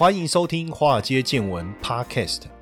欢迎收听《华尔街见闻》Podcast。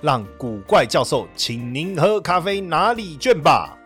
让古怪教授请您喝咖啡拿礼券吧。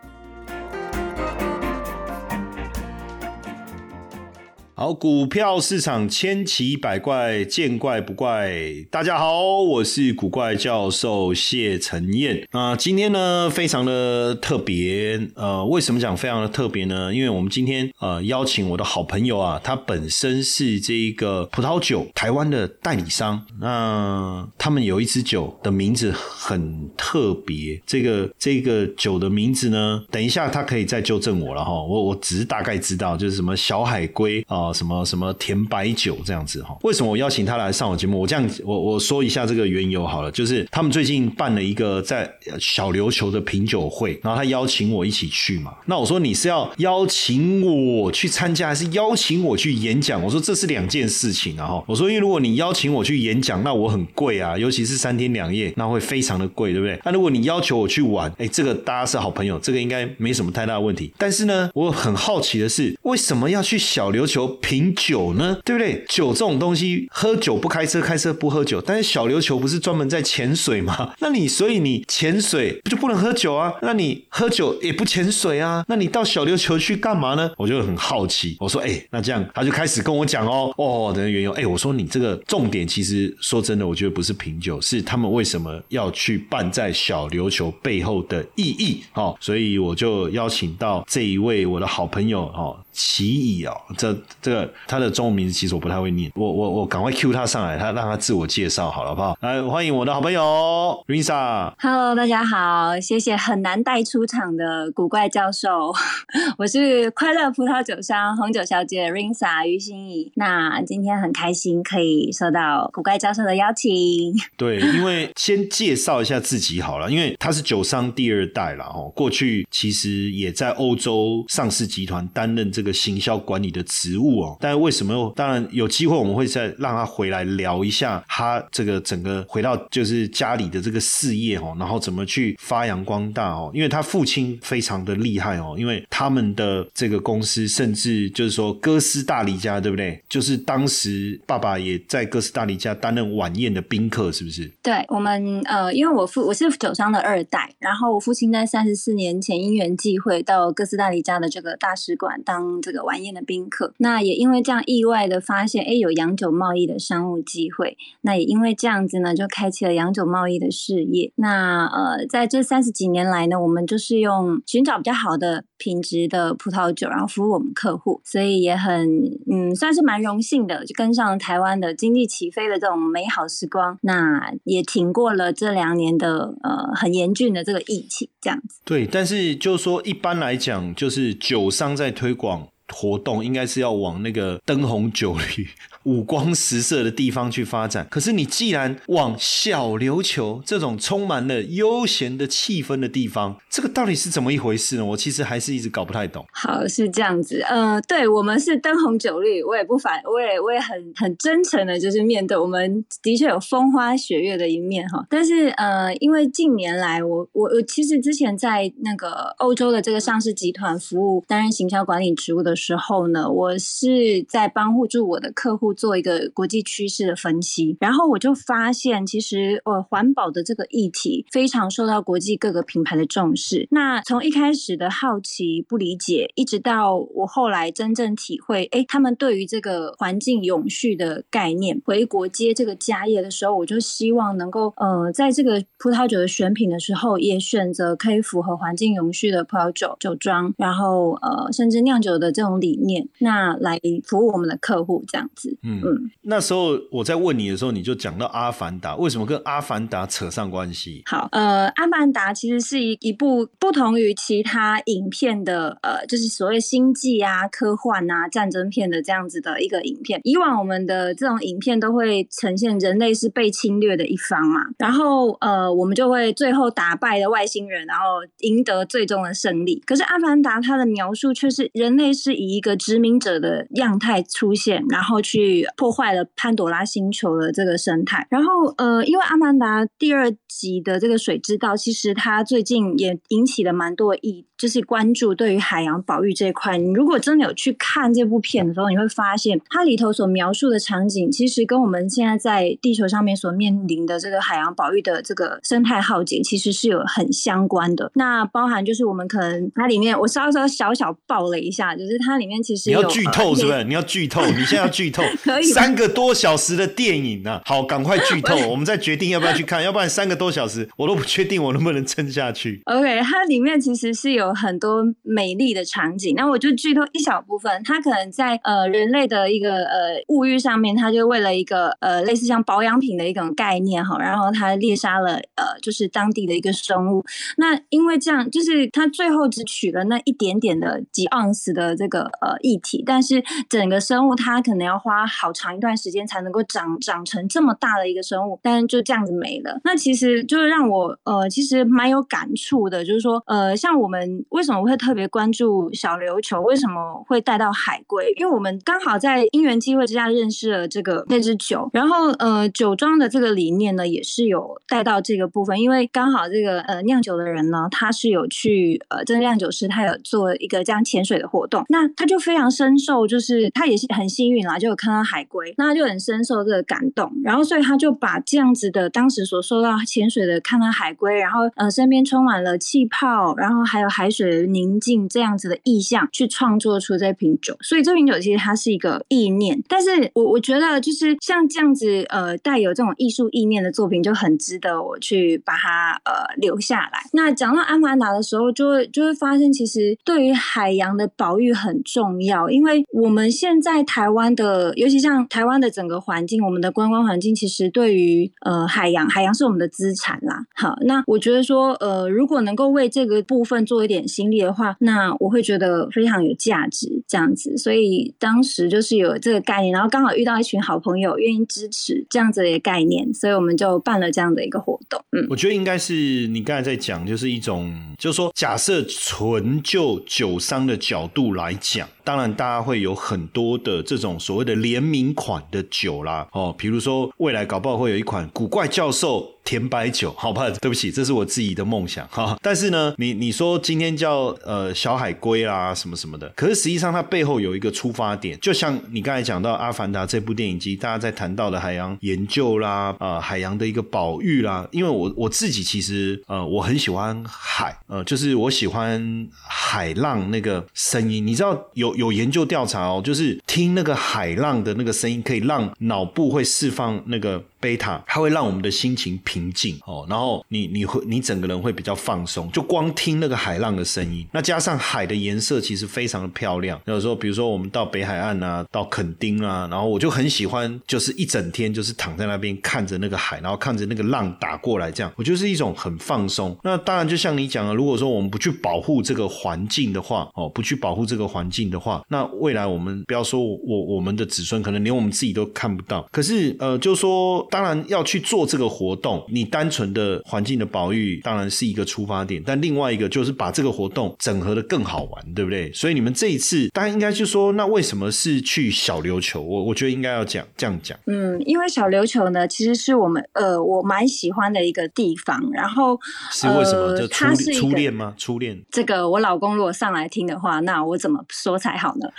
好，股票市场千奇百怪，见怪不怪。大家好，我是古怪教授谢承彦。啊，今天呢非常的特别。呃，为什么讲非常的特别呢？因为我们今天呃邀请我的好朋友啊，他本身是这一个葡萄酒台湾的代理商。那他们有一支酒的名字很特别，这个这个酒的名字呢，等一下他可以再纠正我了哈。我我只是大概知道，就是什么小海龟啊。什么什么甜白酒这样子哈？为什么我邀请他来上我节目？我这样我我说一下这个缘由好了，就是他们最近办了一个在小琉球的品酒会，然后他邀请我一起去嘛。那我说你是要邀请我去参加，还是邀请我去演讲？我说这是两件事情啊哈。我说因为如果你邀请我去演讲，那我很贵啊，尤其是三天两夜，那会非常的贵，对不对？那如果你要求我去玩，哎，这个大家是好朋友，这个应该没什么太大的问题。但是呢，我很好奇的是，为什么要去小琉球？品酒呢，对不对？酒这种东西，喝酒不开车，开车不喝酒。但是小琉球不是专门在潜水吗？那你所以你潜水就不能喝酒啊？那你喝酒也不潜水啊？那你到小琉球去干嘛呢？我就很好奇。我说，哎，那这样他就开始跟我讲哦，哦的缘由。哎，我说你这个重点其实说真的，我觉得不是品酒，是他们为什么要去办在小琉球背后的意义哦。所以我就邀请到这一位我的好朋友哦，奇异哦，这。这个他的中文名字其实我不太会念，我我我赶快 Q 他上来，他让他自我介绍好了，好不好？来欢迎我的好朋友 Risa。Hello，大家好，谢谢很难带出场的古怪教授，我是快乐葡萄酒商红酒小姐 Risa 于心怡。那今天很开心可以收到古怪教授的邀请。对，因为先介绍一下自己好了，因为他是酒商第二代了哦，过去其实也在欧洲上市集团担任这个个行销管理的职务哦。但是为什么？当然有机会，我们会再让他回来聊一下他这个整个回到就是家里的这个事业哦，然后怎么去发扬光大哦。因为他父亲非常的厉害哦，因为他们的这个公司甚至就是说哥斯达黎加，对不对？就是当时爸爸也在哥斯达黎加担任晚宴的宾客，是不是？对，我们呃，因为我父我是酒商的二代，然后我父亲在三十四年前因缘际会到哥斯达黎加的这个大使馆当这个晚宴的宾客，那。也因为这样意外的发现，哎，有洋酒贸易的商务机会。那也因为这样子呢，就开启了洋酒贸易的事业。那呃，在这三十几年来呢，我们就是用寻找比较好的品质的葡萄酒，然后服务我们客户。所以也很嗯，算是蛮荣幸的，就跟上台湾的经济起飞的这种美好时光。那也挺过了这两年的呃很严峻的这个疫情，这样子。对，但是就是说，一般来讲，就是酒商在推广。活动应该是要往那个灯红酒绿。五光十色的地方去发展，可是你既然往小琉球这种充满了悠闲的气氛的地方，这个到底是怎么一回事呢？我其实还是一直搞不太懂。好，是这样子，呃，对我们是灯红酒绿，我也不反，我也我也很很真诚的，就是面对我们的确有风花雪月的一面哈。但是呃，因为近年来我我我其实之前在那个欧洲的这个上市集团服务担任行销管理职务的时候呢，我是在帮助我的客户。做一个国际趋势的分析，然后我就发现，其实呃，环保的这个议题非常受到国际各个品牌的重视。那从一开始的好奇、不理解，一直到我后来真正体会，哎，他们对于这个环境永续的概念，回国接这个家业的时候，我就希望能够呃，在这个葡萄酒的选品的时候，也选择可以符合环境永续的葡萄酒酒庄，然后呃，甚至酿酒的这种理念，那来服务我们的客户这样子。嗯嗯，那时候我在问你的时候，你就讲到《阿凡达》，为什么跟《阿凡达》扯上关系？好，呃，《阿凡达》其实是一一部不同于其他影片的，呃，就是所谓星际啊、科幻啊、战争片的这样子的一个影片。以往我们的这种影片都会呈现人类是被侵略的一方嘛，然后呃，我们就会最后打败了外星人，然后赢得最终的胜利。可是《阿凡达》它的描述却是人类是以一个殖民者的样态出现，然后去破坏了潘朵拉星球的这个生态。然后呃，因为《阿曼达》第二集的这个水之道，其实它最近也引起了蛮多意。就是关注对于海洋保育这一块，你如果真的有去看这部片的时候，你会发现它里头所描述的场景，其实跟我们现在在地球上面所面临的这个海洋保育的这个生态浩劫，其实是有很相关的。那包含就是我们可能它里面，我稍稍小小爆了一下，就是它里面其实你要剧透是不是？你要剧透？你现在要剧透？可以三个多小时的电影呢？好，赶快剧透，我们再决定要不要去看，要不然三个多小时我都不确定我能不能撑下去。OK，它里面其实是有。很多美丽的场景，那我就剧透一小部分。它可能在呃人类的一个呃物欲上面，它就为了一个呃类似像保养品的一种概念哈，然后它猎杀了呃就是当地的一个生物。那因为这样，就是它最后只取了那一点点的几盎司的这个呃液体，但是整个生物它可能要花好长一段时间才能够长长成这么大的一个生物，但是就这样子没了。那其实就是让我呃其实蛮有感触的，就是说呃像我们。为什么我会特别关注小琉球？为什么会带到海龟？因为我们刚好在因缘机会之下认识了这个那只酒，然后呃酒庄的这个理念呢，也是有带到这个部分。因为刚好这个呃酿酒的人呢，他是有去呃这个酿酒师，他有做一个这样潜水的活动，那他就非常深受，就是他也是很幸运啦，就有看到海龟，那他就很深受这个感动，然后所以他就把这样子的当时所受到潜水的看到海龟，然后呃身边充满了气泡，然后还有海。海水的宁静这样子的意象去创作出这瓶酒，所以这瓶酒其实它是一个意念。但是我我觉得就是像这样子呃带有这种艺术意念的作品就很值得我去把它呃留下来。那讲到阿凡达的时候，就会就会发现其实对于海洋的保育很重要，因为我们现在台湾的，尤其像台湾的整个环境，我们的观光环境其实对于呃海洋，海洋是我们的资产啦。好，那我觉得说呃如果能够为这个部分做一点。心力的话，那我会觉得非常有价值，这样子。所以当时就是有这个概念，然后刚好遇到一群好朋友愿意支持这样子的概念，所以我们就办了这样的一个活动。嗯，我觉得应该是你刚才在讲，就是一种，就是说，假设纯就酒商的角度来讲。当然，大家会有很多的这种所谓的联名款的酒啦，哦，比如说未来搞不好会有一款古怪教授甜白酒，好吧？对不起，这是我自己的梦想哈。但是呢，你你说今天叫呃小海龟啦什么什么的，可是实际上它背后有一个出发点，就像你刚才讲到《阿凡达》这部电影机，大家在谈到的海洋研究啦，啊，海洋的一个保育啦。因为我我自己其实呃我很喜欢海，呃，就是我喜欢海浪那个声音，你知道有。有研究调查哦，就是听那个海浪的那个声音，可以让脑部会释放那个。贝塔，它会让我们的心情平静哦，然后你你会你整个人会比较放松，就光听那个海浪的声音，那加上海的颜色其实非常的漂亮。有时候比如说我们到北海岸啊，到垦丁啊，然后我就很喜欢，就是一整天就是躺在那边看着那个海，然后看着那个浪打过来，这样我就是一种很放松。那当然就像你讲的，如果说我们不去保护这个环境的话，哦，不去保护这个环境的话，那未来我们不要说我我们的子孙，可能连我们自己都看不到。可是呃，就说。当然要去做这个活动，你单纯的环境的保育当然是一个出发点，但另外一个就是把这个活动整合的更好玩，对不对？所以你们这一次，大家应该就说，那为什么是去小琉球？我我觉得应该要讲这样讲。嗯，因为小琉球呢，其实是我们呃我蛮喜欢的一个地方。然后是为什么？就初初恋吗？初恋？这个我老公如果上来听的话，那我怎么说才好呢？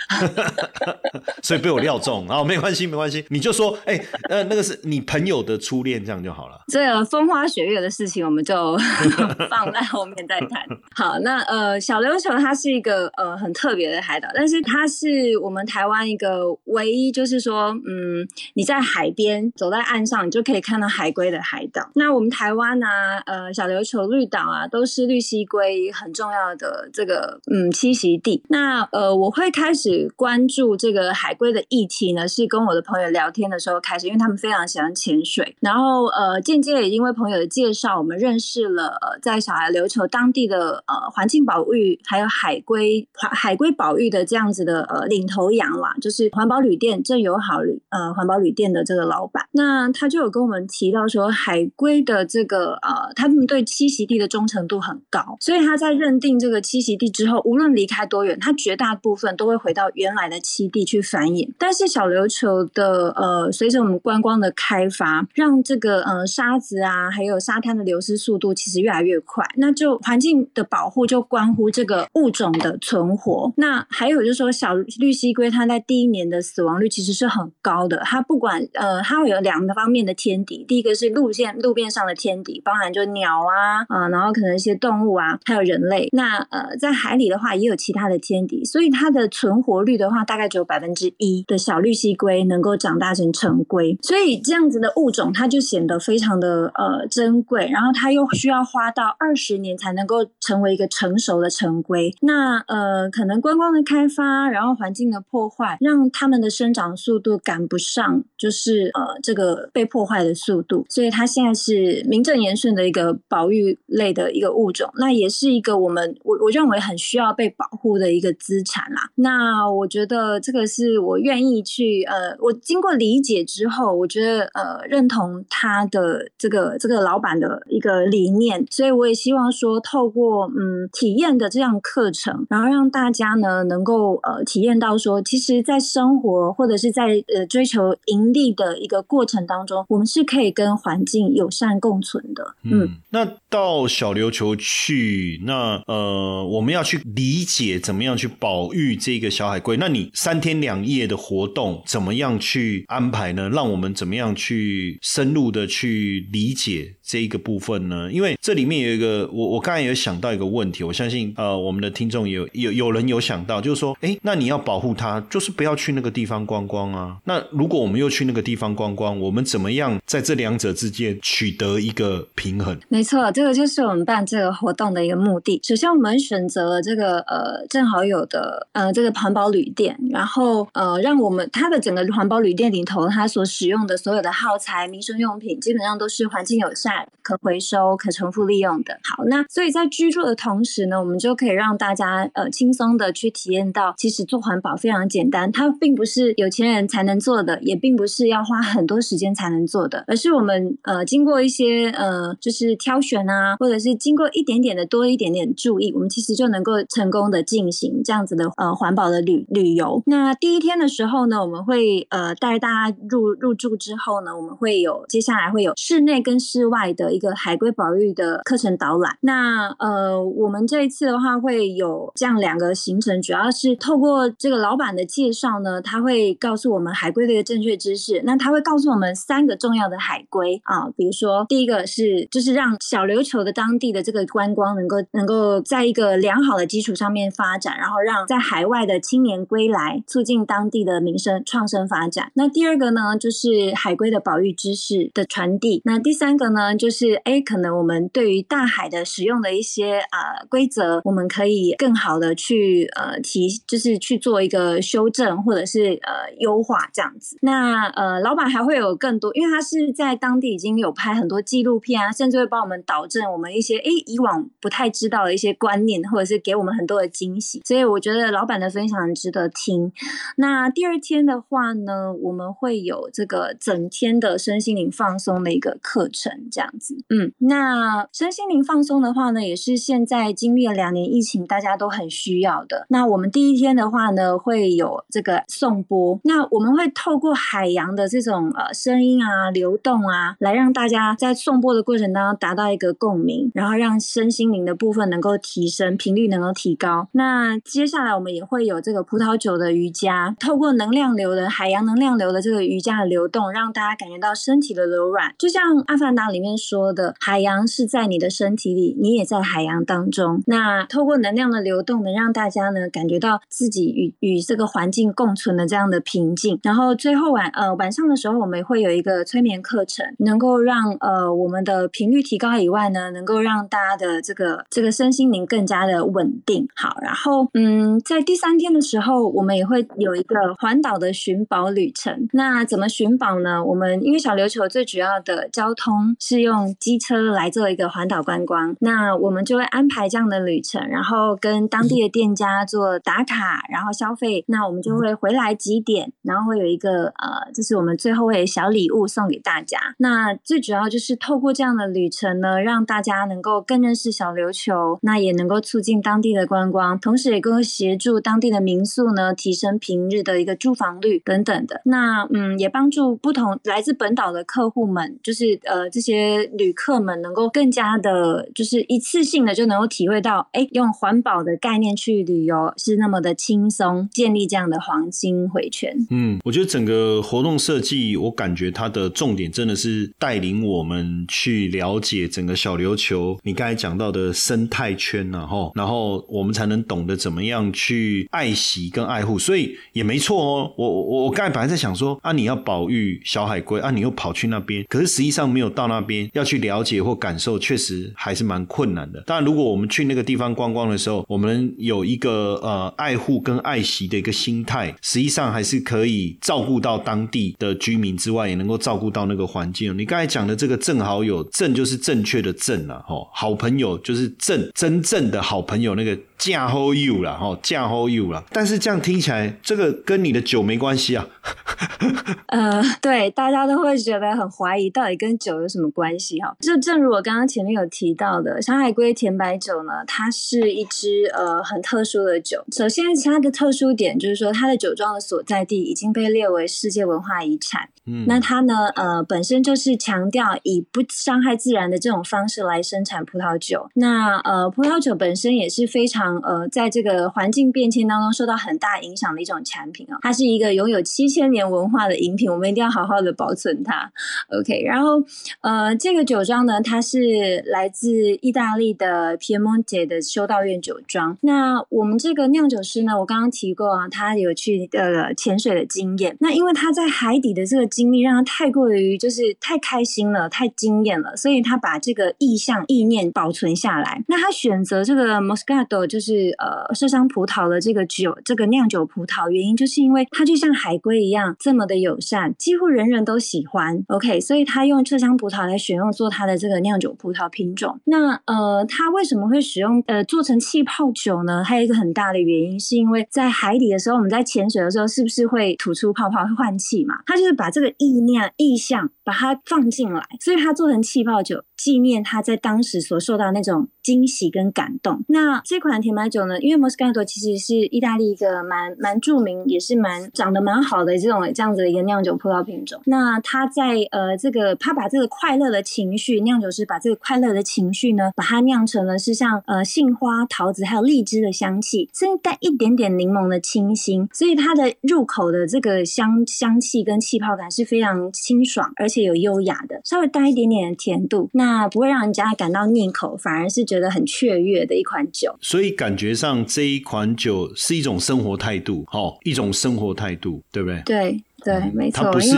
所以被我料中，然后没关系，没关系，你就说，哎，呃，那个是你朋。友的初恋这样就好了。这个风花雪月的事情，我们就 放在后面再谈。好，那呃，小琉球它是一个呃很特别的海岛，但是它是我们台湾一个唯一，就是说，嗯，你在海边走在岸上，你就可以看到海龟的海岛。那我们台湾啊，呃，小琉球绿岛啊，都是绿蜥龟很重要的这个嗯栖息地。那呃，我会会开始关注这个海龟的议题呢，是跟我的朋友聊天的时候开始，因为他们非常喜欢潜水，然后呃，间接也因为朋友的介绍，我们认识了呃，在小孩琉球当地的呃环境保育还有海龟海龟保育的这样子的呃领头羊啦，就是环保旅店正友好呃环保旅店的这个老板，那他就有跟我们提到说，海龟的这个呃，他们对栖息地的忠诚度很高，所以他在认定这个栖息地之后，无论离开多远，他绝大部分都会回到原来的栖地去繁衍。但是小琉球的呃，随着我们观光的开发，让这个呃沙子啊，还有沙滩的流失速度其实越来越快。那就环境的保护就关乎这个物种的存活。那还有就是说，小绿蜥龟它在第一年的死亡率其实是很高的。它不管呃，它会有两个方面的天敌，第一个是路线路边上的天敌，包含就鸟啊啊，然后可能一些动物啊，还有人类。那呃，在海里的话也有其他的天敌，所以它的存活率的话，大概只有百分之一的小绿蜥龟能够长大成成龟。所以这样子的物种，它就显得非常的呃珍贵。然后它又需要花到二十年才能够成为一个成熟的成龟。那呃，可能观光的开发，然后环境的破坏，让它们的生长速度赶不上，就是呃这个被破坏的速度。所以它现在是名正言顺的一个保育类的一个物种。那也是一个我们我我认为很需要被保护的一个资产啦。那我觉得这个是我愿意去呃，我经过理解之后，我觉得呃认同他的这个这个老板的一个理念，所以我也希望说透过嗯体验的这样课程，然后让大家呢能够呃体验到说，其实，在生活或者是在呃追求盈利的一个过程当中，我们是可以跟环境友善共存的。嗯，那到小琉球去，那呃我们要去理解怎么样去保育这个小海龟。那你三天两夜的活动怎么样去安排呢？让我们怎么样去深入的去理解这一个部分呢？因为这里面有一个，我我刚才有想到一个问题，我相信呃我们的听众有有有人有想到，就是说，哎，那你要保护它，就是不要去那个地方观光啊。那如果我们又去那个地方观光，我们怎么样在这两者之间取得一个平衡？没错，这个就是我们办这个活动的一个目的。首先，我们选择了这个呃正好有的呃这个环保旅店，然后呃让我们它的整个环保旅店里头，它所使用的所有的耗材、民生用品，基本上都是环境友善、可回收、可重复利用的。好，那所以在居住的同时呢，我们就可以让大家呃轻松的去体验到，其实做环保非常简单，它并不是有钱人才能做的，也并不是要花很多时间才能做的，而是我们呃经过一些呃就是挑选啊，或者是经过一点点的多一点点注意，我们其实就能够成功的进行这样子的呃环保的旅旅游。那第一天的时候呢，我们会呃带大家入入住之后呢，我们会有接下来会有室内跟室外的一个海龟保育的课程导览。那呃我们这一次的话会有这样两个行程，主要是透过这个老板的介绍呢，他会告诉我们海龟的一个正确知识。那他会告诉我们三个重要的海龟啊，比如说第一个是就是让小琉球的当地的这个观光能够能够在一个良好的基础上面发展，然后让在海外的青年归来，促进当地的民生创生发展。那第二个呢，就是海龟的保育知识的传递。那第三个呢，就是哎，可能我们对于大海的使用的一些呃规则，我们可以更好的去呃提，就是去做一个修正或者是呃优化这样子。那呃，老板还会有更多，因为他是在当地已经有拍很多纪录片啊，甚至会帮我们导正我们一些哎以往不太知道的一些观念，或者是给我们很多的惊喜。所以我觉得老板的分享很值得听。那第二天的话呢，我们会有这个整天的身心灵放松的一个课程，这样子。嗯，那身心灵放松的话呢，也是现在经历了两年疫情，大家都很需要的。那我们第一天的话呢，会有这个颂钵，那我们会透过海洋的这种呃声音啊、流动啊，来让大家在颂钵的过程当中达到一个共鸣，然后让身心灵的部分能够提升，频率能够提高。那接下来我们也会有这个葡萄酒的瑜伽，透过能量流的海洋能量流的这个瑜伽的流动，让大家感觉到身体的柔软，就像《阿凡达》里面说的，海洋是在你的身体里，你也在海洋当中。那透过能量的流动，能让大家呢感觉到自己与与这个环境共存的这样的平静。然后最后晚呃晚上的时候，我们会有一个催眠课程，能够让呃我们的频率提高以外呢，能够让大家的这个这个身心灵更加的稳定。好，然后嗯，在第三天的时候，我们也会有一个环岛的寻宝旅程。那怎么寻宝呢？我们因为小琉球最主要的交通是用机车来做一个环岛观光，那我们就会安排这样的旅程，然后跟当地的店家做打卡，然后消费。那我们就会回来几点，然后会有一个呃，就是我们最后会有小礼物送给大家。那最主要就是透过这样的旅程呢，让大家能够更认识小琉球，那也能够促进当地的观光，同时也更协助当地的民宿呢提升平日的一个住房率等等的。那嗯，也帮助不同来自本岛的客户们，就是呃这些旅客们能够更加的，就是一次性的就能够体会到，哎，用环保的概念去旅游是那么的轻松，建立这样的黄金回圈。嗯，我觉得整个活动设计，我感觉它的重点真的是带领我们去了解整个小琉球，你刚才讲到的生态圈然后然后我们才能懂得怎么样去爱惜跟爱护，所以也没错哦。我我我刚才本来在想说啊，你要保育小海龟啊，你又跑去那边，可是实际上没有到那边要去了解或感受，确实还是蛮困难的。当然，如果我们去那个地方观光的时候，我们有一个呃爱护跟爱惜的一个心态，实际上还是可以照顾到当地的居民之外，也能够照顾到那个环境。你刚才讲的这个正好有正就是正确的正了吼，好朋友就是正真正的好朋友那个。嫁 hold you 了哈，嫁 hold you 了，但是这样听起来，这个跟你的酒没关系啊。呃，对，大家都会觉得很怀疑，到底跟酒有什么关系哈？就正如我刚刚前面有提到的，小海龟甜白酒呢，它是一支呃很特殊的酒。首先，它的特殊点就是说，它的酒庄的所在地已经被列为世界文化遗产。嗯，那它呢，呃，本身就是强调以不伤害自然的这种方式来生产葡萄酒。那呃，葡萄酒本身也是非常。呃，在这个环境变迁当中受到很大影响的一种产品啊，它是一个拥有七千年文化的饮品，我们一定要好好的保存它。OK，然后呃，这个酒庄呢，它是来自意大利的 Piemonte 的修道院酒庄。那我们这个酿酒师呢，我刚刚提过啊，他有去呃潜水的经验。那因为他在海底的这个经历，让他太过于就是太开心了，太惊艳了，所以他把这个意象意念保存下来。那他选择这个 Moscato 就是。呃，麝香葡萄的这个酒，这个酿酒葡萄，原因就是因为它就像海龟一样这么的友善，几乎人人都喜欢。OK，所以他用麝香葡萄来选用做它的这个酿酒葡萄品种。那呃，它为什么会使用呃做成气泡酒呢？还有一个很大的原因，是因为在海底的时候，我们在潜水的时候，是不是会吐出泡泡，会换气嘛？它就是把这个意念意象把它放进来，所以它做成气泡酒，纪念他在当时所受到那种惊喜跟感动。那这款甜白酒呢？因为 Moscato 其实是意大利一个蛮蛮著名，也是蛮长得蛮好的这种这样子的一个酿酒葡萄品种。那它在呃这个，它把这个快乐的情绪，酿酒师把这个快乐的情绪呢，把它酿成了是像呃杏花、桃子还有荔枝的香气，甚至带一点点柠檬的清新。所以它的入口的这个香香气跟气泡感是非常清爽，而且有优雅的，稍微带一点点的甜度，那不会让人家感到腻口，反而是觉得很雀跃的一款酒。所以感觉上。这一款酒是一种生活态度，哦，一种生活态度，对不对？对对，没错。它不是，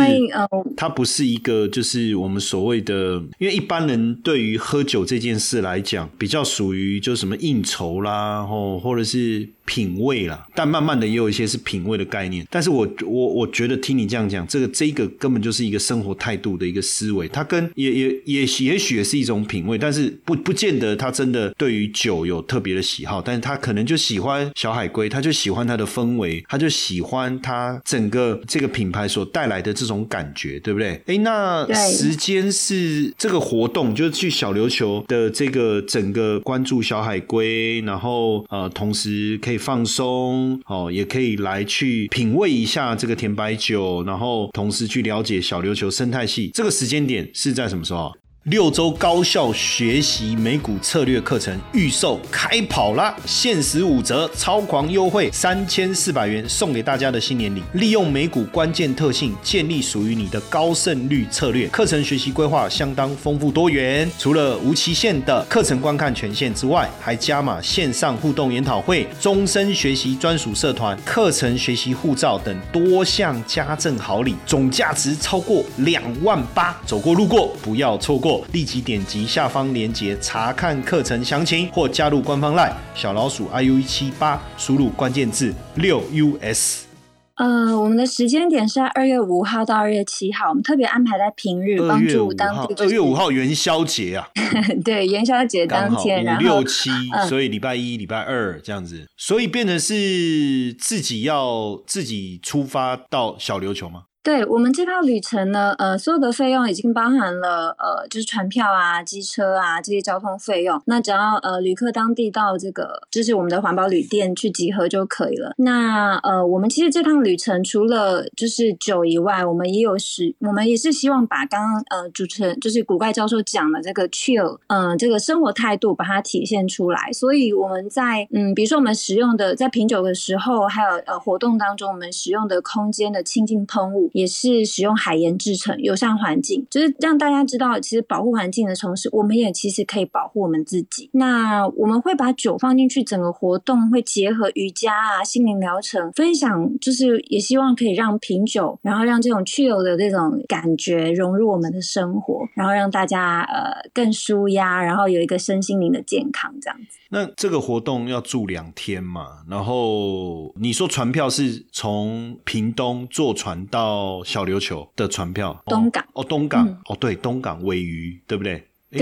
它不是一个，就是我们所谓的，因为一般人对于喝酒这件事来讲，比较属于就什么应酬啦，哦，或者是。品味啦，但慢慢的也有一些是品味的概念。但是我我我觉得听你这样讲，这个这个根本就是一个生活态度的一个思维。它跟也也也也许也是一种品味，但是不不见得他真的对于酒有特别的喜好。但是他可能就喜欢小海龟，他就喜欢它的氛围，他就喜欢它整个这个品牌所带来的这种感觉，对不对？哎，那时间是这个活动，就是去小琉球的这个整个关注小海龟，然后呃，同时可放松哦，也可以来去品味一下这个甜白酒，然后同时去了解小琉球生态系。这个时间点是在什么时候？六周高效学习美股策略课程预售开跑啦！限时五折，超狂优惠，三千四百元送给大家的新年礼。利用美股关键特性，建立属于你的高胜率策略。课程学习规划相当丰富多元，除了无期限的课程观看权限之外，还加码线上互动研讨会、终身学习专属社团、课程学习护照等多项家政好礼，总价值超过两万八。走过路过不要错过，立即点击下方链接查看课程详情，或加入官方 LINE 小老鼠 iu 一七八，输入关键字六 us。呃，我们的时间点是在二月五号到二月七号，我们特别安排在平日，帮助当地。二月五号元宵节啊，对，元宵节当天，五六七，所以礼拜一、礼拜二这样子，所以变成是自己要自己出发到小琉球吗？对我们这趟旅程呢，呃，所有的费用已经包含了，呃，就是船票啊、机车啊这些交通费用。那只要呃旅客当地到这个就是我们的环保旅店去集合就可以了。那呃，我们其实这趟旅程除了就是酒以外，我们也有使，我们也是希望把刚刚呃主持人就是古怪教授讲的这个 chill，嗯，这个生活态度把它体现出来。所以我们在嗯，比如说我们使用的在品酒的时候，还有呃活动当中，我们使用的空间的清净喷雾。也是使用海盐制成，友善环境，就是让大家知道，其实保护环境的同时，我们也其实可以保护我们自己。那我们会把酒放进去，整个活动会结合瑜伽啊、心灵疗程分享，就是也希望可以让品酒，然后让这种去油的这种感觉融入我们的生活，然后让大家呃更舒压，然后有一个身心灵的健康这样子。那这个活动要住两天嘛？然后你说船票是从屏东坐船到小琉球的船票，东港。哦，东港。哦，对，东港尾鱼，对不对？对，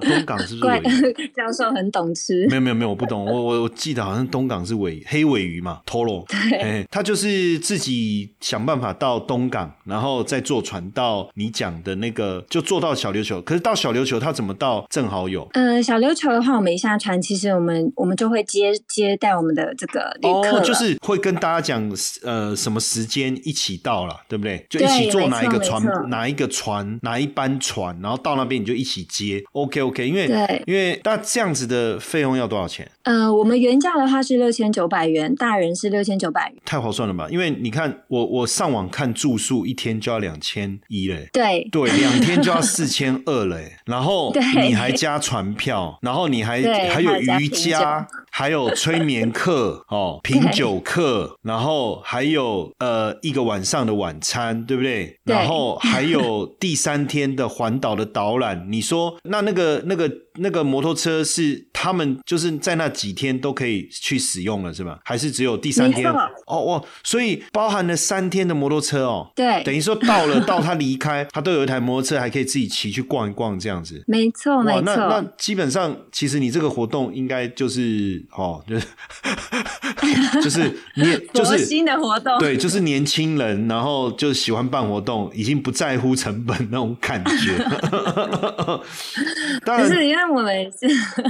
东港是不是？教授很懂吃。没有没有没有，我不懂。我我我记得好像东港是尾黑尾鱼嘛，Toro。对，他就是自己想办法到东港，然后再坐船到你讲的那个，就坐到小琉球。可是到小琉球他怎么到？正好有。呃，小琉球的话，我们一下船，其实我们我们就会接接待我们的这个旅客，就是会跟大家讲呃什么时间一起到了，对不对？就一起坐哪一个船，哪一个船，哪一班船，然后到那边你就一起。接 OK OK，因为对因为那这样子的费用要多少钱？呃，我们原价的话是六千九百元，大人是六千九百元，太划算了吧？因为你看，我我上网看住宿一天就要两千一嘞，对对，两天就要四千二嘞，然后你还加船票，然后你还还有瑜伽。还有催眠课 哦，品酒课，然后还有呃一个晚上的晚餐，对不对？然后还有第三天的环岛的导览。你说那那个那个那个摩托车是他们就是在那几天都可以去使用了，是吧？还是只有第三天？哦哦，所以包含了三天的摩托车哦。对，等于说到了到他离开，他都有一台摩托车，还可以自己骑去逛一逛这样子。没错，没错。那那基本上，其实你这个活动应该就是。哦，就是 就是年，就是新的活动，对，就是年轻人，然后就喜欢办活动，已经不在乎成本那种感觉。当然，是因为我们是，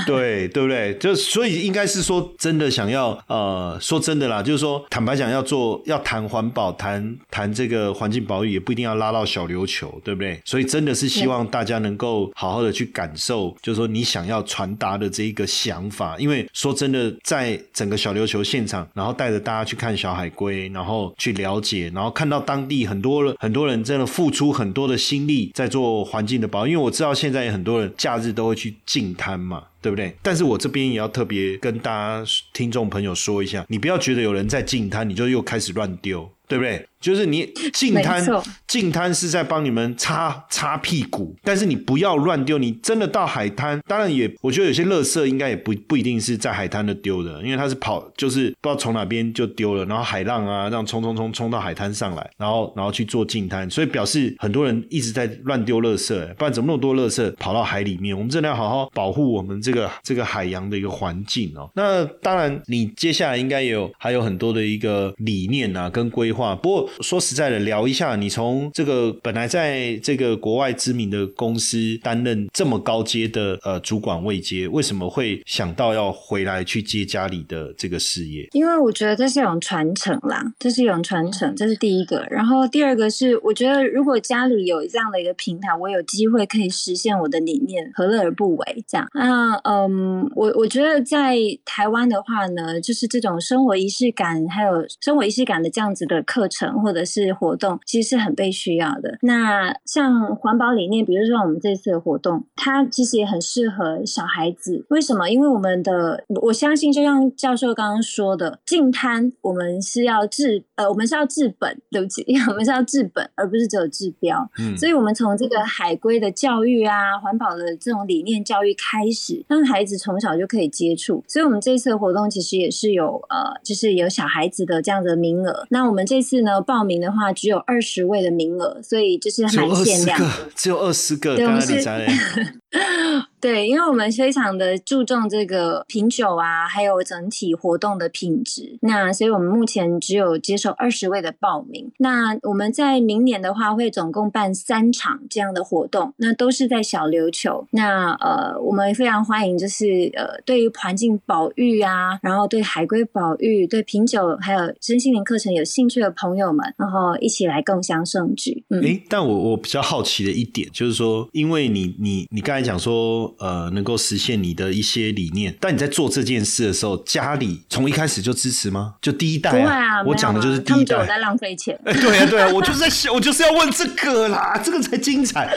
对对不对？就所以应该是说，真的想要呃，说真的啦，就是说，坦白讲，要做要谈环保，谈谈这个环境保育，也不一定要拉到小琉球，对不对？所以真的是希望大家能够好好的去感受，就是说你想要传达的这一个想法，因为说真。的在整个小琉球现场，然后带着大家去看小海龟，然后去了解，然后看到当地很多人很多人真的付出很多的心力在做环境的保，因为我知道现在很多人假日都会去净摊嘛，对不对？但是我这边也要特别跟大家听众朋友说一下，你不要觉得有人在净摊，你就又开始乱丢。对不对？就是你净滩，净滩是在帮你们擦擦屁股，但是你不要乱丢。你真的到海滩，当然也，我觉得有些垃圾应该也不不一定是在海滩的丢的，因为它是跑，就是不知道从哪边就丢了，然后海浪啊，这样冲冲冲冲到海滩上来，然后然后去做净滩，所以表示很多人一直在乱丢垃圾，不然怎么那么多垃圾跑到海里面？我们真的要好好保护我们这个这个海洋的一个环境哦。那当然，你接下来应该也有还有很多的一个理念啊，跟规。划。不过说实在的，聊一下，你从这个本来在这个国外知名的公司担任这么高阶的呃主管位阶，为什么会想到要回来去接家里的这个事业？因为我觉得这是一种传承啦，这是一种传承，这是第一个。然后第二个是，我觉得如果家里有这样的一个平台，我有机会可以实现我的理念，何乐而不为？这样，那嗯，我我觉得在台湾的话呢，就是这种生活仪式感，还有生活仪式感的这样子的课程或者是活动，其实是很被需要的。那像环保理念，比如说我们这次的活动，它其实也很适合小孩子。为什么？因为我们的我相信，就像教授刚刚说的，净滩我们是要治，呃，我们是要治本，对不起，我们是要治本，而不是只有治标。嗯，所以我们从这个海龟的教育啊，环保的这种理念教育开始，让孩子从小就可以接触。所以我们这次的活动其实也是有呃，就是有小孩子的这样的名额。那我们这次呢，报名的话只有二十位的名额，所以就是蛮限量，只有二十个，刚刚你才。对，因为我们非常的注重这个品酒啊，还有整体活动的品质。那所以我们目前只有接受二十位的报名。那我们在明年的话，会总共办三场这样的活动，那都是在小琉球。那呃，我们非常欢迎，就是呃，对于环境保育啊，然后对海龟保育、对品酒还有身心灵课程有兴趣的朋友们，然后一起来共享盛举。嗯，哎，但我我比较好奇的一点就是说，因为你你你刚才讲说。呃，能够实现你的一些理念，但你在做这件事的时候，家里从一开始就支持吗？就第一代啊，我讲的就是第一代。我在浪费钱。哎，对啊，对啊，我就是在想，我就是要问这个啦，这个才精彩。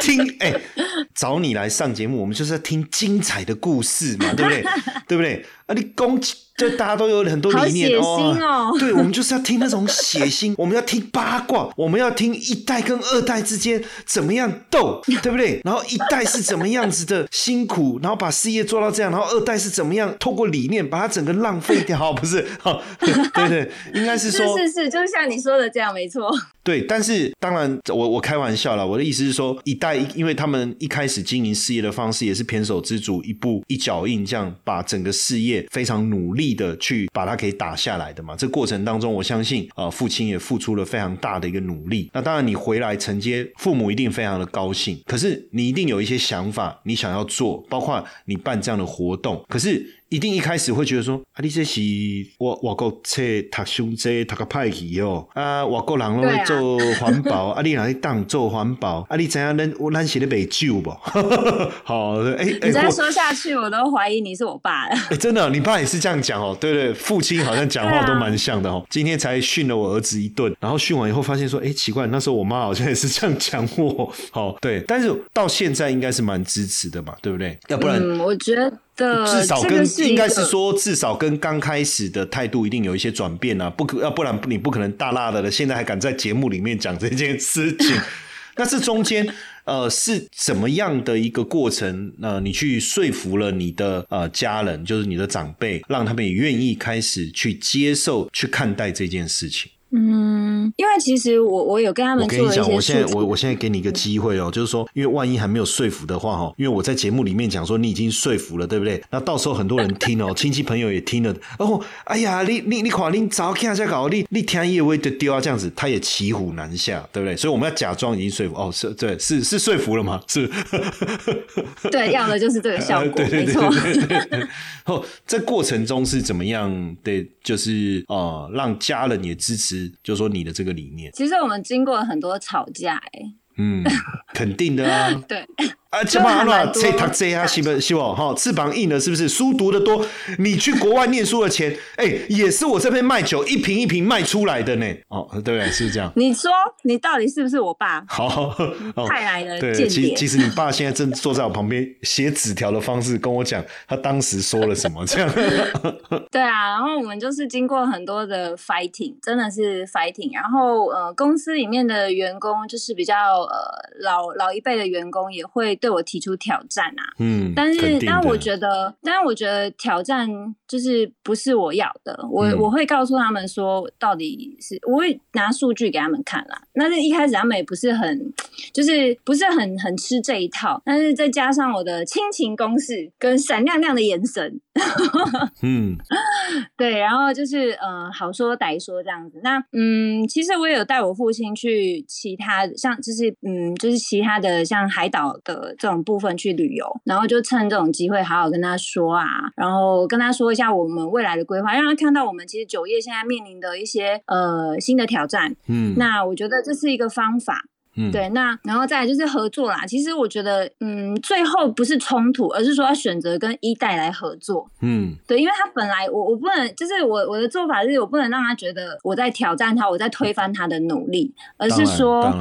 听，哎，找你来上节目，我们就是要听精彩的故事嘛，对不对？对不对？啊，你攻击。就大家都有很多理念哦，对，我们就是要听那种血腥，我们要听八卦，我们要听一代跟二代之间怎么样斗，对不对？然后一代是怎么样子的辛苦，然后把事业做到这样，然后二代是怎么样透过理念把它整个浪费掉，不是？对对，应该是说，是是，就是像你说的这样，没错。对，但是当然，我我开玩笑了。我的意思是说，一代，因为他们一开始经营事业的方式也是偏手之主，一步一脚印，这样把整个事业非常努力的去把它给打下来的嘛。这过程当中，我相信啊，父亲也付出了非常大的一个努力。那当然，你回来承接，父母一定非常的高兴。可是你一定有一些想法，你想要做，包括你办这样的活动。可是。一定一开始会觉得说，啊，你这是我外国册读胸这读个派去哦，啊，外国人拢做环保，啊，你哪里当做环保？啊，你怎样咱我咱写的美酒不？好，哎，你再说下去，我都怀疑你是我爸了。哎，真的，你爸也是这样讲哦。对对，父亲好像讲话都蛮像的哦。今天才训了我儿子一顿，然后训完以后发现说，哎，奇怪，那时候我妈好像也是这样讲我。好，对，但是到现在应该是蛮支持的嘛，对不对？要不然，我觉得。至少跟应该是说，至少跟刚开始的态度一定有一些转变啊！不可要不然你不可能大辣的了现在还敢在节目里面讲这件事情。那这中间呃是怎么样的一个过程？呃，你去说服了你的呃家人，就是你的长辈，让他们也愿意开始去接受、去看待这件事情。嗯，因为其实我我有跟他们，我跟你讲，我现在我我现在给你一个机会哦，就是说，因为万一还没有说服的话哈，因为我在节目里面讲说你已经说服了，对不对？那到时候很多人听哦，亲戚朋友也听了，哦，哎呀，你你你看你早看下搞，你你听叶威的丢啊，这样子他也骑虎难下，对不对？所以我们要假装已经说服，哦，是对，是是说服了吗？是，对，要的就是这个 效果，没错。后在过程中是怎么样的？就是呃，让家人也支持。就说你的这个理念，其实我们经过了很多吵架，哎，嗯，肯定的啊，对。啊，翅膀了，这他这啊，是不？是不？哈，翅膀硬了，是不是？书读的多，你去国外念书的钱，哎，也是我这边卖酒一瓶一瓶卖出来的呢。哦，对不对？是这样。你说你到底是不是我爸？好，派来的对，其其实你爸现在正坐在我旁边，写纸条的方式跟我讲，他当时说了什么？这样。对啊，然后我们就是经过很多的 fighting，真的是 fighting。然后呃，公司里面的员工就是比较呃老老一辈的员工也会。对我提出挑战啊，嗯，但是但我觉得，但是我觉得挑战就是不是我要的，我我会告诉他们说，到底是我会拿数据给他们看啦。那是一开始他们也不是很，就是不是很很吃这一套，但是再加上我的亲情攻势跟闪亮亮的眼神，嗯，对，然后就是嗯，好说歹说这样子。那嗯，其实我也有带我父亲去其他像就是嗯，就是其他的像海岛的这种部分去旅游，然后就趁这种机会好好跟他说啊，然后跟他说一下我们未来的规划，让他看到我们其实酒业现在面临的一些呃新的挑战。嗯，那我觉得这是一个方法。嗯，对，那然后再来就是合作啦。其实我觉得，嗯，最后不是冲突，而是说要选择跟一代来合作。嗯，对，因为他本来我我不能，就是我我的做法是我不能让他觉得我在挑战他，我在推翻他的努力，而是说。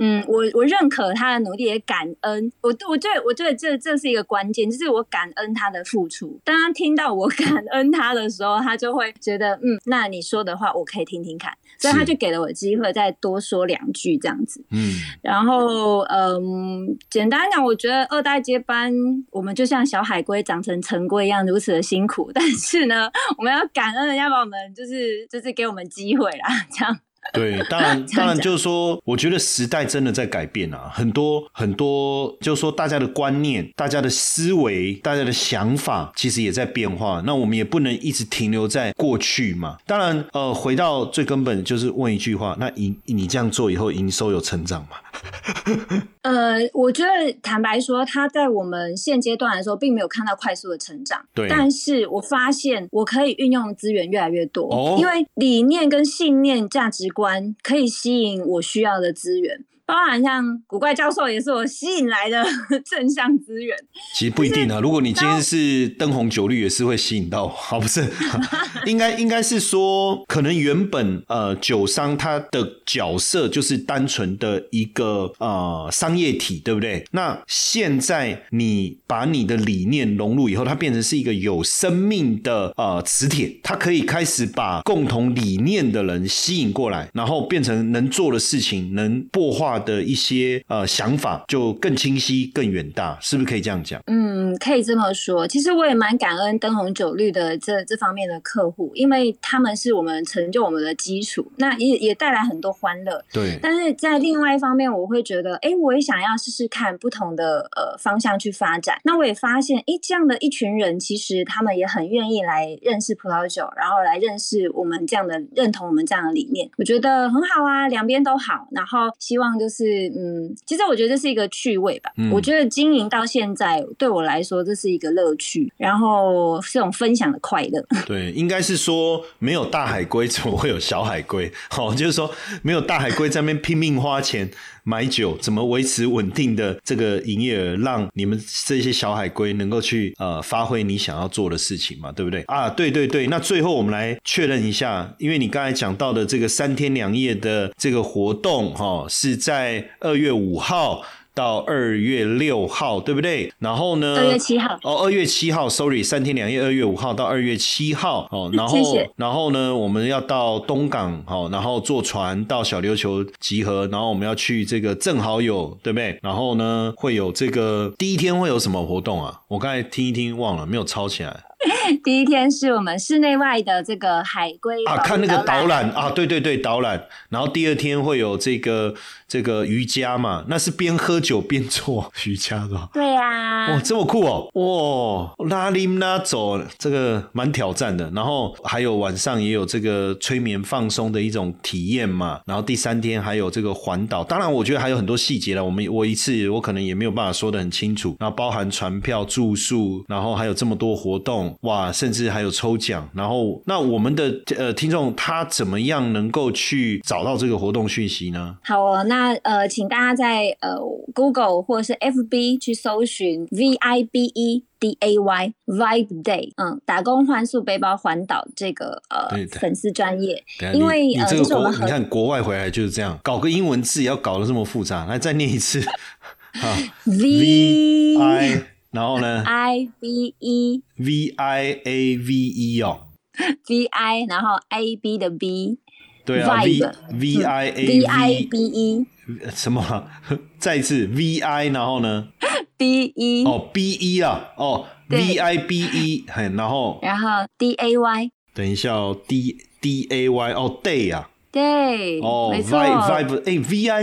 嗯，我我认可他的努力，也感恩。我我觉得，我觉得这这是一个关键，就是我感恩他的付出。当他听到我 感恩他的时候，他就会觉得，嗯，那你说的话我可以听听看。所以他就给了我机会，再多说两句这样子。嗯，然后嗯，简单讲，我觉得二代接班，我们就像小海龟长成成龟一样，如此的辛苦。但是呢，我们要感恩人家把我们，就是就是给我们机会啦，这样。对，当然，当然就是说，我觉得时代真的在改变啊，很多很多，就是说大家的观念、大家的思维、大家的想法，其实也在变化。那我们也不能一直停留在过去嘛。当然，呃，回到最根本，就是问一句话：那营你这样做以后，营收有成长吗？呃，我觉得坦白说，他在我们现阶段的时候，并没有看到快速的成长。对，但是我发现我可以运用资源越来越多，因为理念跟信念、价值观可以吸引我需要的资源。包含像古怪教授也是我吸引来的 正向资源。其实不一定啊，如果你今天是灯红酒绿，也是会吸引到。好，不是，应该应该是说，可能原本呃酒商他的角色就是单纯的一个呃商业体，对不对？那现在你把你的理念融入以后，它变成是一个有生命的呃磁铁，它可以开始把共同理念的人吸引过来，然后变成能做的事情，能破化。的一些呃想法就更清晰、更远大，是不是可以这样讲？嗯，可以这么说。其实我也蛮感恩灯红酒绿的这这方面的客户，因为他们是我们成就我们的基础，那也也带来很多欢乐。对。但是在另外一方面，我会觉得，哎，我也想要试试看不同的呃方向去发展。那我也发现，哎，这样的一群人，其实他们也很愿意来认识葡萄酒，然后来认识我们这样的认同我们这样的理念，我觉得很好啊，两边都好。然后希望就。就是嗯，其实我觉得这是一个趣味吧。我觉得经营到现在对我来说，这是一个乐趣，然后是种分享的快乐。对，应该是说没有大海龟，怎么会有小海龟？好，就是说没有大海龟在那边拼命花钱。买酒怎么维持稳定的这个营业额，让你们这些小海龟能够去呃发挥你想要做的事情嘛，对不对啊？对对对，那最后我们来确认一下，因为你刚才讲到的这个三天两夜的这个活动哈，是在二月五号。到二月六号，对不对？然后呢？二月七号哦，二月七号，sorry，三天两夜，二月五号到二月七号哦。然后，然后呢，我们要到东港，好，然后坐船到小琉球集合，然后我们要去这个正好有，对不对？然后呢，会有这个第一天会有什么活动啊？我刚才听一听忘了，没有抄起来。第一天是我们室内外的这个海龟啊，看那个导览啊，对对对，导览。然后第二天会有这个这个瑜伽嘛，那是边喝酒边做瑜伽的。对呀，哇，这么酷哦，哇，拉拎拉走，这个蛮挑战的。然后还有晚上也有这个催眠放松的一种体验嘛。然后第三天还有这个环岛，当然我觉得还有很多细节了。我们我一次我可能也没有办法说的很清楚。然后包含船票、住宿，然后还有这么多活动。哇，甚至还有抽奖，然后那我们的呃听众他怎么样能够去找到这个活动讯息呢？好哦，那呃，请大家在呃 Google 或者是 FB 去搜寻 V I B E D A Y Vibe Day，嗯，打工换宿背包环岛这个呃粉丝专业，因为你这个国你看国外回来就是这样，搞个英文字也要搞得这么复杂，来再念一次，啊 V I。然后呢？I V E V I A V E 哦，V I 然后 A B 的 B，对啊，V V I A V I B E 什么？再一次 V I 然后呢？B E 哦 B E 啊哦 V I B E 嘿然后然后 D A Y 等一下哦 D D A Y 哦 Day 啊对，哦没错。，vibe vibe，哎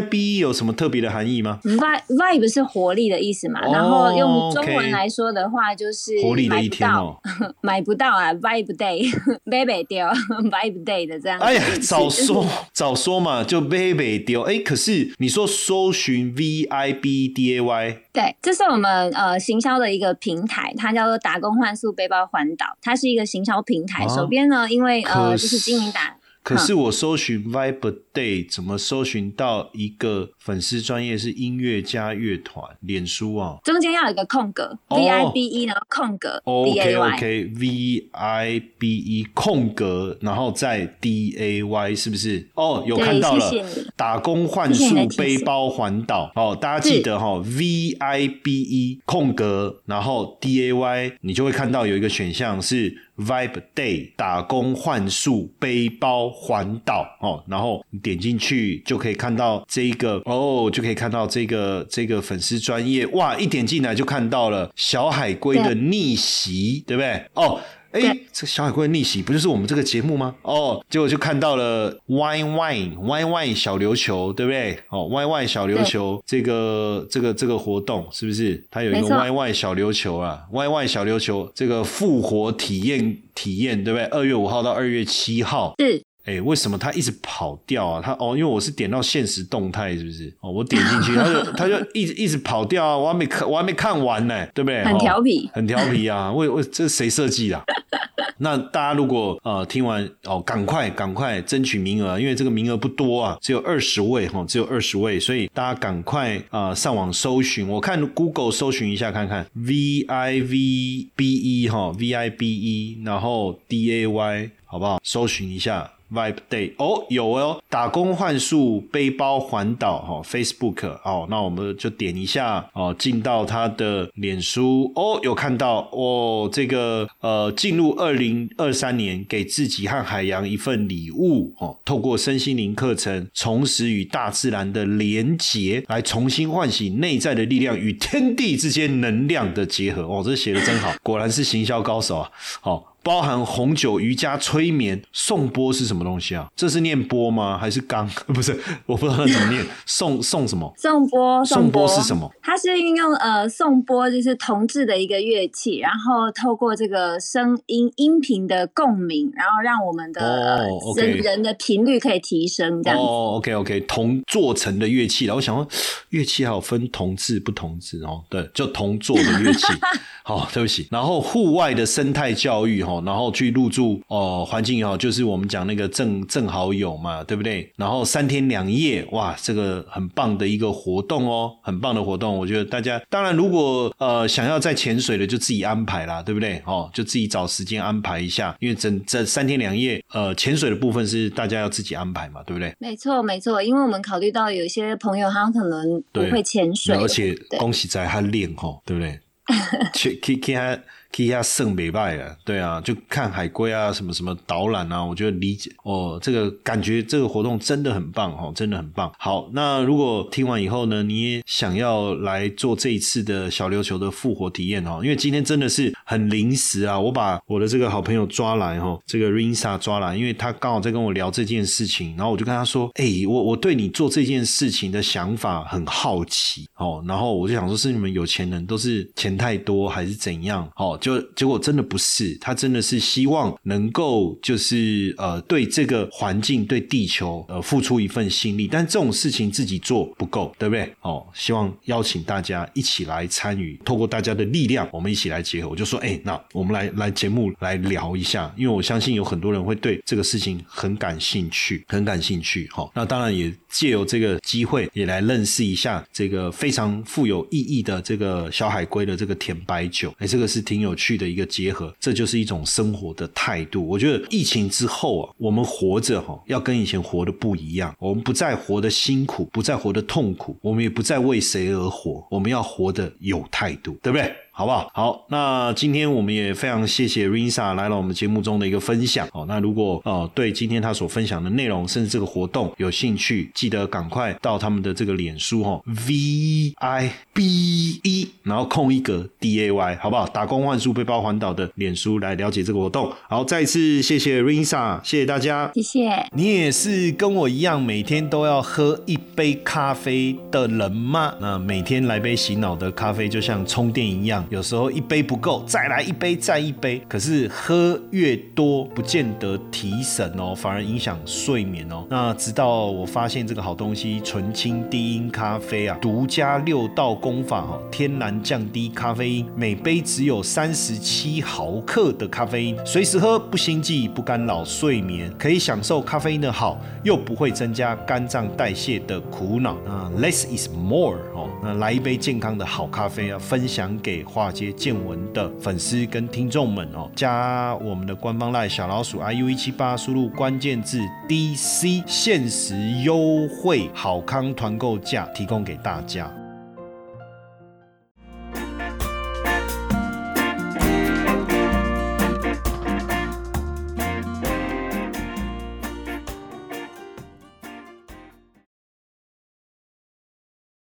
，VIB 有什么特别的含义吗？vibe vibe 是活力的意思嘛，哦然后用中文来说的话，就是活力的一天买哦 买不到啊，vibe day，baby 丢 vibe day 的这样哎呀。早说 早说嘛，就 baby 丢。哎，可是你说搜寻 V I B D A Y，对，这是我们呃行销的一个平台，它叫做打工换宿背包环岛，它是一个行销平台。啊手边呢，因为呃可就是经营打。可是我搜寻 Vibe Day 怎么搜寻到一个粉丝专业是音乐家乐团脸书啊。中间要有一个空格、哦。V I B E，然后空格 A Y。OK V I B E 空格，然后再 D A Y 是不是？哦，有看到了谢谢，打工换谢谢宿你的提醒。背包环岛。哦，大家记得哈、V I B E 空格，然后 D A Y，你就会看到有一个选项是 Vibe Day 打工换宿背包环岛哦，然后你点进去就可以看到这一个哦，就可以看到这个这个粉丝专业哇，一点进来就看到了小海龟的逆袭，对不对？哦。哎对，这小海龟的逆袭不就是我们这个节目吗？哦，结果就看到了 Wine Wine Wine Wine 小琉球，对不对？哦，Wine Wine 小琉球这个这个这个活动是不是？它有一个 Wine Wine 小琉球啊，Wine Wine 小琉球这个复活体验体验，对不对？二月五号到二月七号，是哎，为什么他一直跑掉啊？他哦，因为我是点到现实动态，是不是？哦，我点进去，他就他就一直一直跑掉啊！我还没看，我还没看完呢，对不对？很哦调皮很调皮啊！为为这谁设计的啊？那大家如果呃听完哦，赶快赶快争取名额，因为这个名额不多啊，只有二十位哈、只有二十位，所以大家赶快啊、呃上网搜寻，我看 Google 搜寻一下看看 V I V B E 哈、V I B E，然后 D A Y 好不好？搜寻一下。Vibe Day 哦，有哦，打工换宿背包环岛哈、Facebook 哦，那我们就点一下哦，进到他的脸书。哦，有看到哦，这个呃，进入二零二三年，给自己和海洋一份礼物哦，透过身心灵课程，重拾与大自然的连结，来重新唤醒内在的力量与天地之间能量的结合。哦，这写的真好，果然是行销高手啊，好、包含红酒、瑜伽、催眠、颂钵是什么东西啊？这是念钵吗？还是刚？不是，我不知道它怎么念。颂颂什么？颂钵，颂钵钵是什么？它是运用呃颂钵，就是铜制的一个乐器，然后透过这个声音音频的共鸣，然后让我们的、人人的频率可以提升，这样子。哦，OK OK，铜做成的乐器了。我想说，乐器还有分铜制不铜制哦，对，就铜做的乐器。好、对不起。然后户外的生态教育哈、然后去入住哦、环境也好，就是我们讲那个正正好友嘛，对不对？然后三天两夜，哇，这个很棒的一个活动哦，很棒的活动。我觉得大家当然如果呃想要在潜水的就自己安排啦，对不对？哦，就自己找时间安排一下，因为整这三天两夜呃潜水的部分是大家要自己安排嘛，对不对？没错，没错，因为我们考虑到有一些朋友他可能不对会潜水，而且恭喜在他练吼，对不对？去去去他去他圣美拜啊，对啊，就看海龟啊，什么什么导览啊，我觉得理解哦，这个感觉这个活动真的很棒哦，真的很棒。好，那如果听完以后呢，你也想要来做这一次的小琉球的复活体验哦，因为今天真的是很临时啊，我把我的这个好朋友抓来哦，这个 Rinsa 抓来，因为他刚好在跟我聊这件事情，然后我就跟他说，哎、我我对你做这件事情的想法很好奇哦，然后我就想说，是你们有钱人都是钱太多还是怎样？哦，就结果真的不是，他真的是希望能够就是呃对这个环境、对地球呃付出一份心力，但这种事情自己做不够，对不对？哦，希望邀请大家一起来参与，透过大家的力量，我们一起来结合。我就说，哎、那我们来来节目来聊一下，因为我相信有很多人会对这个事情很感兴趣，很感兴趣。好、那当然也借由这个机会，也来认识一下这个非常富有意义的这个小海龟的这个甜白酒。哎，这个是挺有去的一个结合，这就是一种生活的态度。我觉得疫情之后啊，我们活着哈、要跟以前活的不一样，我们不再活得辛苦，不再活得痛苦，我们也不再为谁而活，我们要活得有态度，对不对？好不好？好，那今天我们也非常谢谢 Rinsa 来了我们节目中的一个分享哦。那如果呃对今天他所分享的内容，甚至这个活动有兴趣，记得赶快到他们的这个脸书哦，V I B E，然后空一格 D A Y，好不好？打工换数背包环岛的脸书来了解这个活动。好，再一次谢谢 Rinsa，谢谢大家，谢谢。你也是跟我一样每天都要喝一杯咖啡的人吗？那每天来杯洗脑的咖啡就像充电一样，有时候一杯不够，再来一杯，再一杯。可是喝越多，不见得提神哦，反而影响睡眠哦。那直到我发现这个好东西——纯青低音咖啡啊，独家六道功法哦，天然降低咖啡因，每杯只有三十七毫克的咖啡因，随时喝不心悸，不干扰睡眠，可以享受咖啡因的好，又不会增加肝脏代谢的苦恼。那 less is more 哦，那来一杯健康的好咖啡啊，分享给化街见闻的粉丝跟听众们哦，加我们的官方赖小老鼠 iu 一七八，输入关键字 DC，限时优惠好康团购价提供给大家。